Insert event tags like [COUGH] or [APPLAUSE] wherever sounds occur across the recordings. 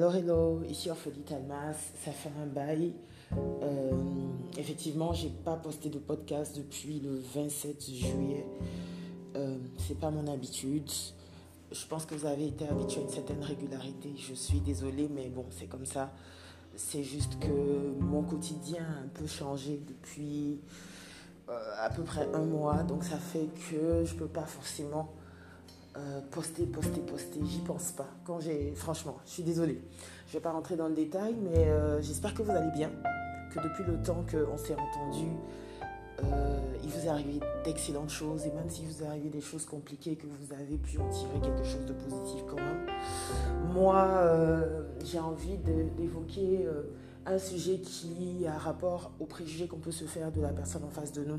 Hello, hello, ici Orphelie Talmas, ça fait un bail. Euh, effectivement, j'ai pas posté de podcast depuis le 27 juillet. Euh, c'est pas mon habitude. Je pense que vous avez été habitué à une certaine régularité. Je suis désolée, mais bon, c'est comme ça. C'est juste que mon quotidien a un peu changé depuis euh, à peu près un mois. Donc ça fait que je peux pas forcément euh, poster, poster, poster. J'y pense pas. Quand j'ai, franchement, je suis désolée. Je vais pas rentrer dans le détail, mais euh, j'espère que vous allez bien. Que depuis le temps qu'on s'est entendu, il vous est arrivé d'excellentes choses. Et même s'il vous est arrivé des choses compliquées, que vous avez pu en tirer quelque chose de positif quand même. Moi, j'ai envie d'évoquer un sujet qui a rapport aux préjugés qu'on peut se faire de la personne en face de nous.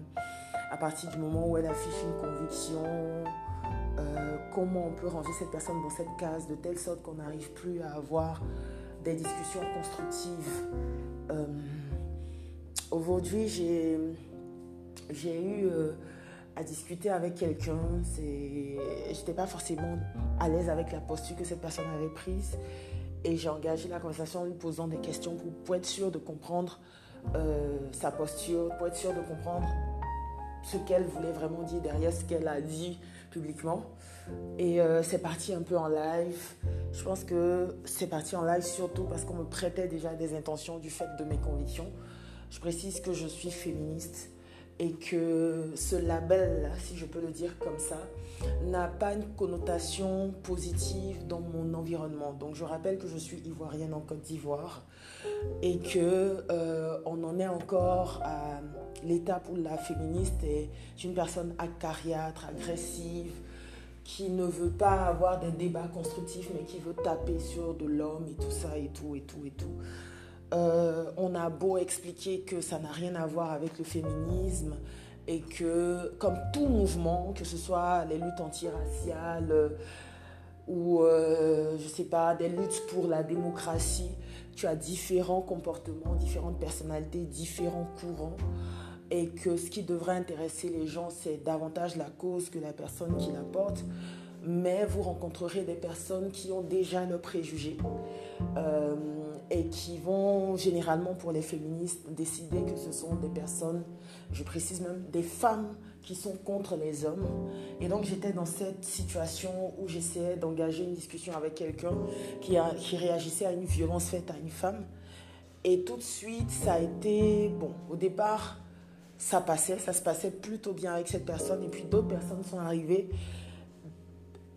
À partir du moment où elle affiche une conviction, euh, comment on peut ranger cette personne dans cette case de telle sorte qu'on n'arrive plus à avoir des discussions constructives. Euh, aujourd'hui, j'ai, eu euh, à discuter avec quelqu'un. Je n'étais pas forcément à l'aise avec la posture que cette personne avait prise. Et j'ai engagé la conversation en lui posant des questions pour, pour être sûr de comprendre sa posture, pour être sûr de comprendre ce qu'elle voulait vraiment dire derrière ce qu'elle a dit publiquement. Et euh, c'est parti un peu en live. Je pense que c'est parti en live surtout parce qu'on me prêtait déjà des intentions du fait de mes convictions. Je précise que je suis féministe et que ce label, si je peux le dire comme ça, n'a pas une connotation positive dans mon environnement. Donc je rappelle que je suis ivoirienne en Côte d'Ivoire et que euh, on en est encore à l'étape où la féministe est une personne acariâtre, agressive, qui ne veut pas avoir des débats constructifs, mais qui veut taper sur de l'homme et tout ça et tout et tout et tout. Euh, on a beau expliquer que ça n'a rien à voir avec le féminisme et que, comme tout mouvement, que ce soit les luttes antiraciales ou, euh, je sais pas, des luttes pour la démocratie, tu as différents comportements, différentes personnalités, différents courants et que ce qui devrait intéresser les gens, c'est davantage la cause que la personne qui la porte. Mais vous rencontrerez des personnes qui ont déjà nos préjugés euh, et qui vont généralement pour les féministes décider que ce sont des personnes, je précise même des femmes qui sont contre les hommes. Et donc j'étais dans cette situation où j'essayais d'engager une discussion avec quelqu'un qui, qui réagissait à une violence faite à une femme. Et tout de suite, ça a été, bon, au départ, ça passait, ça se passait plutôt bien avec cette personne. Et puis d'autres personnes sont arrivées.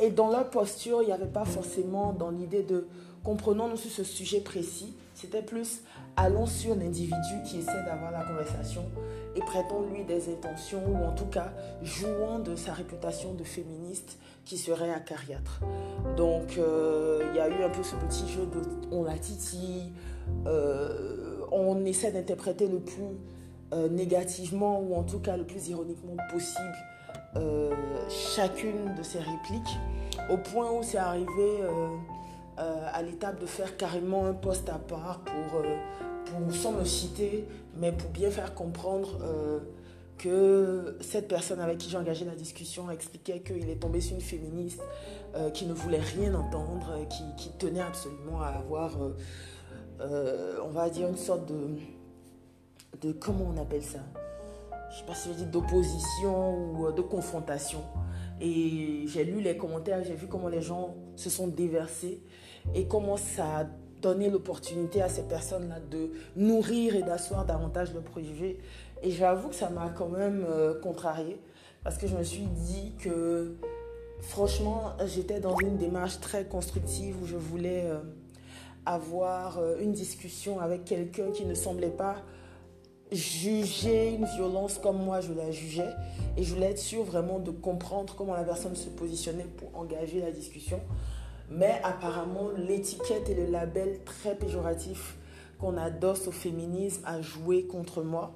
Et dans leur posture, il n'y avait pas forcément dans l'idée de comprenons-nous sur ce sujet précis. C'était plus allons sur l'individu qui essaie d'avoir la conversation et prêtons-lui des intentions ou en tout cas jouons de sa réputation de féministe qui serait acariâtre. Donc euh, il y a eu un peu ce petit jeu de on la titille, euh, on essaie d'interpréter le plus euh, négativement ou en tout cas le plus ironiquement possible euh, chacune de ces répliques, au point où c'est arrivé euh, à l'étape de faire carrément un poste à part pour, pour, sans me citer, mais pour bien faire comprendre que cette personne avec qui j'ai engagé la discussion expliquait qu'il est tombé sur une féministe qui ne voulait rien entendre, qui, qui tenait absolument à avoir, on va dire, une sorte de de comment on appelle ça? Je sais pas si je dis d'opposition ou euh, de confrontation. Et j'ai lu les commentaires, j'ai vu comment les gens se sont déversés et comment ça a donné l'opportunité à ces personnes-là de nourrir et d'asseoir davantage le préjugé. Et j'avoue que ça m'a quand même euh, contrarié parce que je me suis dit que franchement, j'étais dans une démarche très constructive où je voulais euh, avoir une discussion avec quelqu'un qui ne semblait pas juger une violence comme moi je la jugeais et je voulais être sûre vraiment de comprendre comment la personne se positionnait pour engager la discussion. Mais apparemment, l'étiquette et le label très péjoratif qu'on adosse au féminisme a joué contre moi.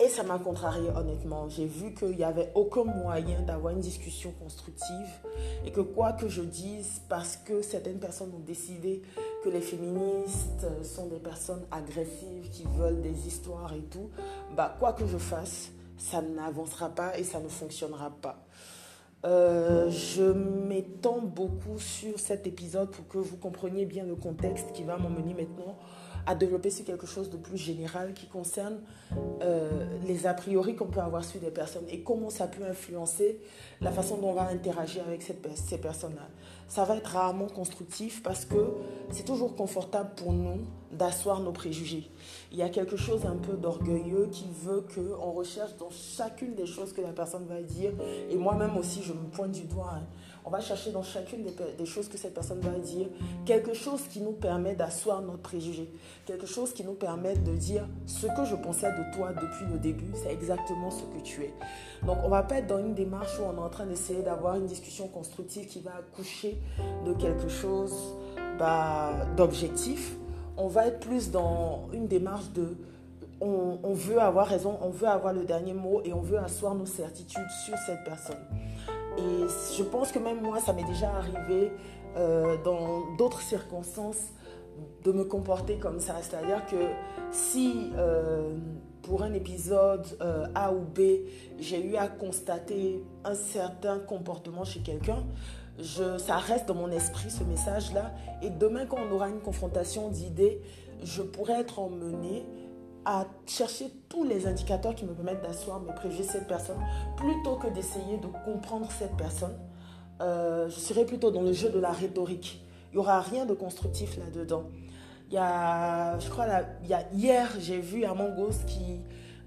Et ça m'a contrarié honnêtement. J'ai vu qu'il n'y avait aucun moyen d'avoir une discussion constructive et que quoi que je dise, parce que certaines personnes ont décidé que les féministes sont des personnes agressives qui veulent des histoires et tout, bah quoi que je fasse, ça n'avancera pas et ça ne fonctionnera pas. Euh, je m'étends beaucoup sur cet épisode pour que vous compreniez bien le contexte qui va m'emmener maintenant à développer sur quelque chose de plus général qui concerne euh, les a priori qu'on peut avoir sur des personnes et comment ça peut influencer la façon dont on va interagir avec ces personnes-là. Ça va être rarement constructif parce que c'est toujours confortable pour nous d'asseoir nos préjugés. Il y a quelque chose un peu d'orgueilleux qui veut qu'on recherche dans chacune des choses que la personne va dire, et moi-même aussi je me pointe du doigt. Hein on va chercher dans chacune des, choses que cette personne va dire quelque chose qui nous permet d'asseoir notre préjugé, quelque chose qui nous permet de dire ce que je pensais de toi depuis le début, c'est exactement ce que tu es. Donc on va pas être dans une démarche où on est en train d'essayer d'avoir une discussion constructive qui va accoucher de quelque chose bah, d'objectif. On va être plus dans une démarche de on, veut avoir raison, on veut avoir le dernier mot et on veut asseoir nos certitudes sur cette personne. Et je pense que même moi, ça m'est déjà arrivé euh, dans d'autres circonstances de me comporter comme ça. C'est-à-dire que si euh, pour un épisode euh, A ou B, j'ai eu à constater un certain comportement chez quelqu'un, je, ça reste dans mon esprit ce message-là. Et demain, quand on aura une confrontation d'idées, je pourrais être emmenée à chercher tous les indicateurs qui me permettent d'asseoir mes préjugés cette personne plutôt que d'essayer de comprendre cette personne. Euh, je serai plutôt dans le jeu de la rhétorique. Il n'y aura rien de constructif là-dedans. Il y a, je crois, il y a, hier, j'ai vu un Gosse qui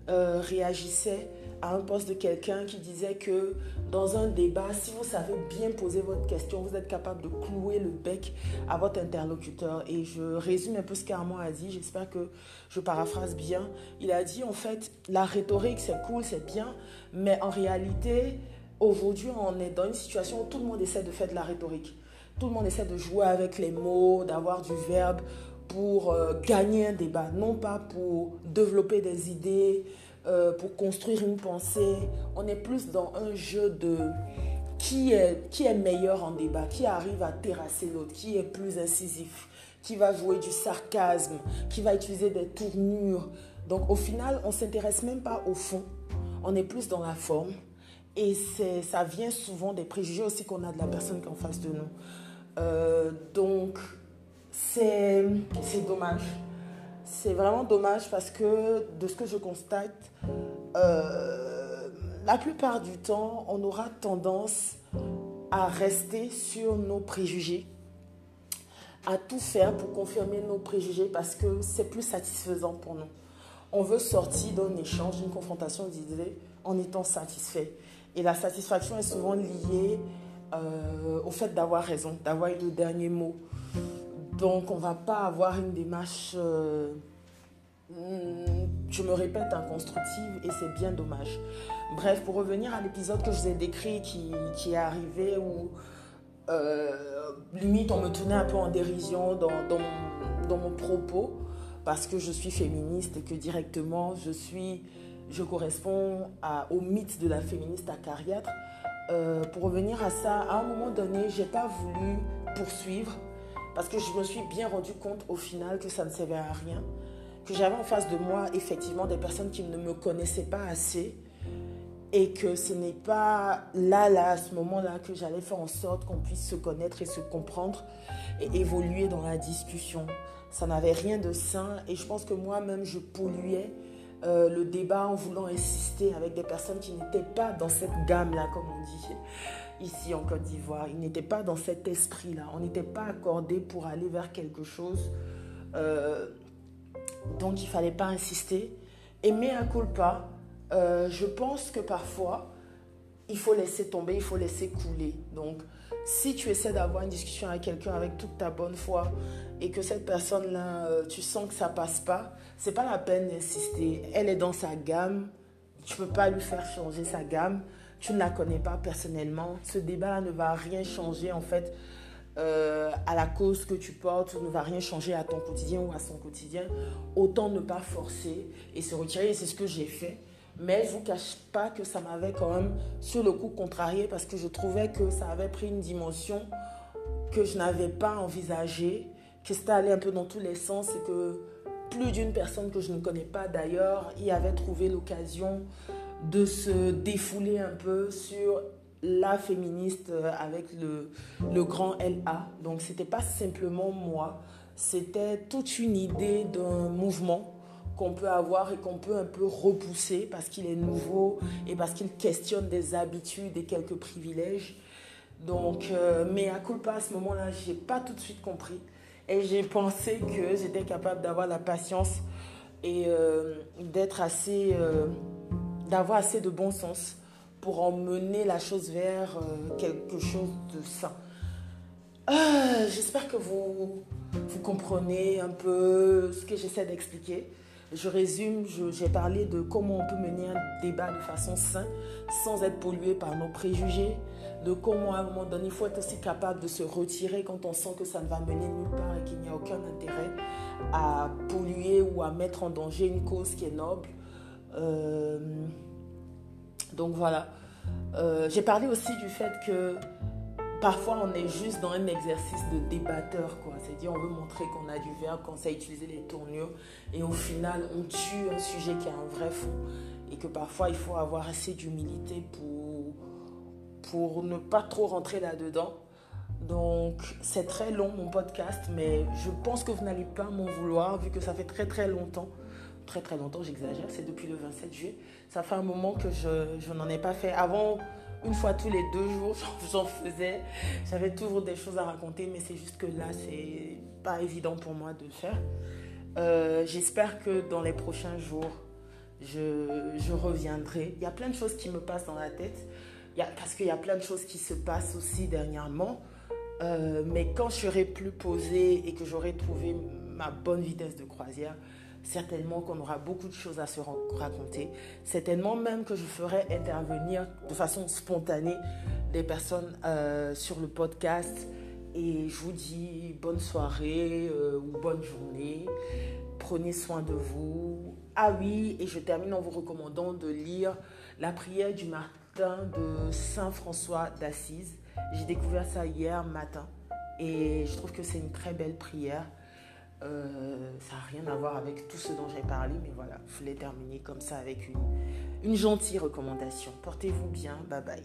euh, réagissait à un poste de quelqu'un qui disait que dans un débat, si vous savez bien poser votre question, vous êtes capable de clouer le bec à votre interlocuteur. Et je résume un peu ce qu'Armand a dit, j'espère que je paraphrase bien. Il a dit en fait, la rhétorique c'est cool, c'est bien, mais en réalité, aujourd'hui on est dans une situation où tout le monde essaie de faire de la rhétorique. Tout le monde essaie de jouer avec les mots, d'avoir du verbe pour euh, gagner un débat, non pas pour développer des idées, euh, pour construire une pensée. On est plus dans un jeu de qui est, qui est meilleur en débat, qui arrive à terrasser l'autre, qui est plus incisif, qui va jouer du sarcasme, qui va utiliser des tournures. Donc au final, on ne s'intéresse même pas au fond, on est plus dans la forme. Et ça vient souvent des préjugés aussi qu'on a de la personne qui est en face de nous. Euh, donc c'est dommage c'est vraiment dommage parce que de ce que je constate, euh, la plupart du temps, on aura tendance à rester sur nos préjugés, à tout faire pour confirmer nos préjugés parce que c'est plus satisfaisant pour nous. On veut sortir d'un échange, d'une confrontation d'idées en étant satisfait. Et la satisfaction est souvent liée euh, au fait d'avoir raison, d'avoir eu le dernier mot. Donc, on ne va pas avoir une démarche, euh, je me répète, inconstructive et c'est bien dommage. Bref, pour revenir à l'épisode que je vous ai décrit qui, est arrivé où euh, limite on me tenait un peu en dérision dans, dans, mon, dans, mon, propos parce que je suis féministe et que directement je suis, je corresponds à, au mythe de la féministe acariâtre. Euh, pour revenir à ça, à un moment donné, j'ai pas voulu poursuivre parce que je me suis bien rendu compte au final que ça ne servait à rien. Que j'avais en face de moi effectivement des personnes qui ne me connaissaient pas assez. Et que ce n'est pas là, là, à ce moment-là, que j'allais faire en sorte qu'on puisse se connaître et se comprendre et évoluer dans la discussion. Ça n'avait rien de sain et je pense que moi-même, je polluais euh, le débat en voulant insister avec des personnes qui n'étaient pas dans cette gamme-là, comme on dit ici en Côte d'Ivoire. Il n'était pas dans cet esprit-là. On n'était pas accordé pour aller vers quelque chose. Euh, donc il fallait pas insister. Et à culpa, euh, je pense que parfois, il faut laisser tomber, il faut laisser couler. Donc, si tu essaies d'avoir une discussion avec quelqu'un avec toute ta bonne foi et que cette personne-là, euh, tu sens que ça passe pas, c'est pas la peine d'insister. Elle est dans sa gamme, tu peux pas lui faire changer sa gamme tu ne la connais pas personnellement, ce débat ne va rien changer en fait euh, à la cause que tu portes, ne va rien changer à ton quotidien ou à son quotidien. Autant ne pas forcer et se retirer, et c'est ce que j'ai fait. Mais je ne vous cache pas que ça m'avait quand même sur le coup contrarié parce que je trouvais que ça avait pris une dimension que je n'avais pas envisagée, que c'était allé un peu dans tous les sens et que plus d'une personne que je ne connais pas d'ailleurs y avait trouvé l'occasion de se défouler un peu sur la féministe euh, avec le, le grand LA. Donc c'était pas simplement moi, c'était toute une idée d'un mouvement qu'on peut avoir et qu'on peut un peu repousser parce qu'il est nouveau et parce qu'il questionne des habitudes et quelques privilèges. Donc, euh, mais à culpa, à ce moment-là, j'ai pas tout de suite compris. Et j'ai pensé que j'étais capable d'avoir la patience et euh, d'être assez, euh, d'avoir assez de bon sens pour emmener la chose vers quelque chose de sain. J'espère que vous, vous comprenez un peu ce que j'essaie d'expliquer. Je résume, j'ai parlé de comment on peut mener un débat de façon saine sans être pollué par nos préjugés, de comment à un moment donné il faut être aussi capable de se retirer quand on sent que ça ne va mener nulle part et qu'il n'y a aucun intérêt à polluer ou à mettre en danger une cause qui est noble. Euh, donc voilà. Euh, j'ai parlé aussi du fait que parfois on est juste dans un exercice de débatteur, quoi. C'est-à-dire on veut montrer qu'on a du verbe, qu'on sait utiliser les tournures, et au final on tue un sujet qui a un vrai fond, et que parfois il faut avoir assez d'humilité pour, pour ne pas trop rentrer là-dedans. Donc c'est très long mon podcast, mais je pense que vous n'allez pas m'en vouloir vu que ça fait très très longtemps très très longtemps, j'exagère, c'est depuis le 27 juillet. Ça fait un moment que je, n'en ai pas fait. Avant, une fois tous les deux jours, [LAUGHS] j'en faisais. J'avais toujours des choses à raconter, mais c'est juste que là, c'est pas évident pour moi de faire. Euh, j'espère que dans les prochains jours, je, reviendrai. Il y a plein de choses qui me passent dans la tête, parce qu'il y a plein de choses qui se passent aussi dernièrement. Euh, mais quand je serai plus posée et que j'aurai trouvé ma bonne vitesse de croisière, certainement qu'on aura beaucoup de choses à se raconter. Certainement même que je ferai intervenir de façon spontanée des personnes euh, sur le podcast. Et je vous dis bonne soirée euh, ou bonne journée. Prenez soin de vous. Ah oui, et je termine en vous recommandant de lire la prière du de Saint François d'Assise. J'ai découvert ça hier matin et je trouve que c'est une très belle prière. Euh, ça n'a rien à voir avec tout ce dont j'ai parlé, mais voilà, je voulais terminer comme ça avec une, une gentille recommandation. Portez-vous bien, bye bye.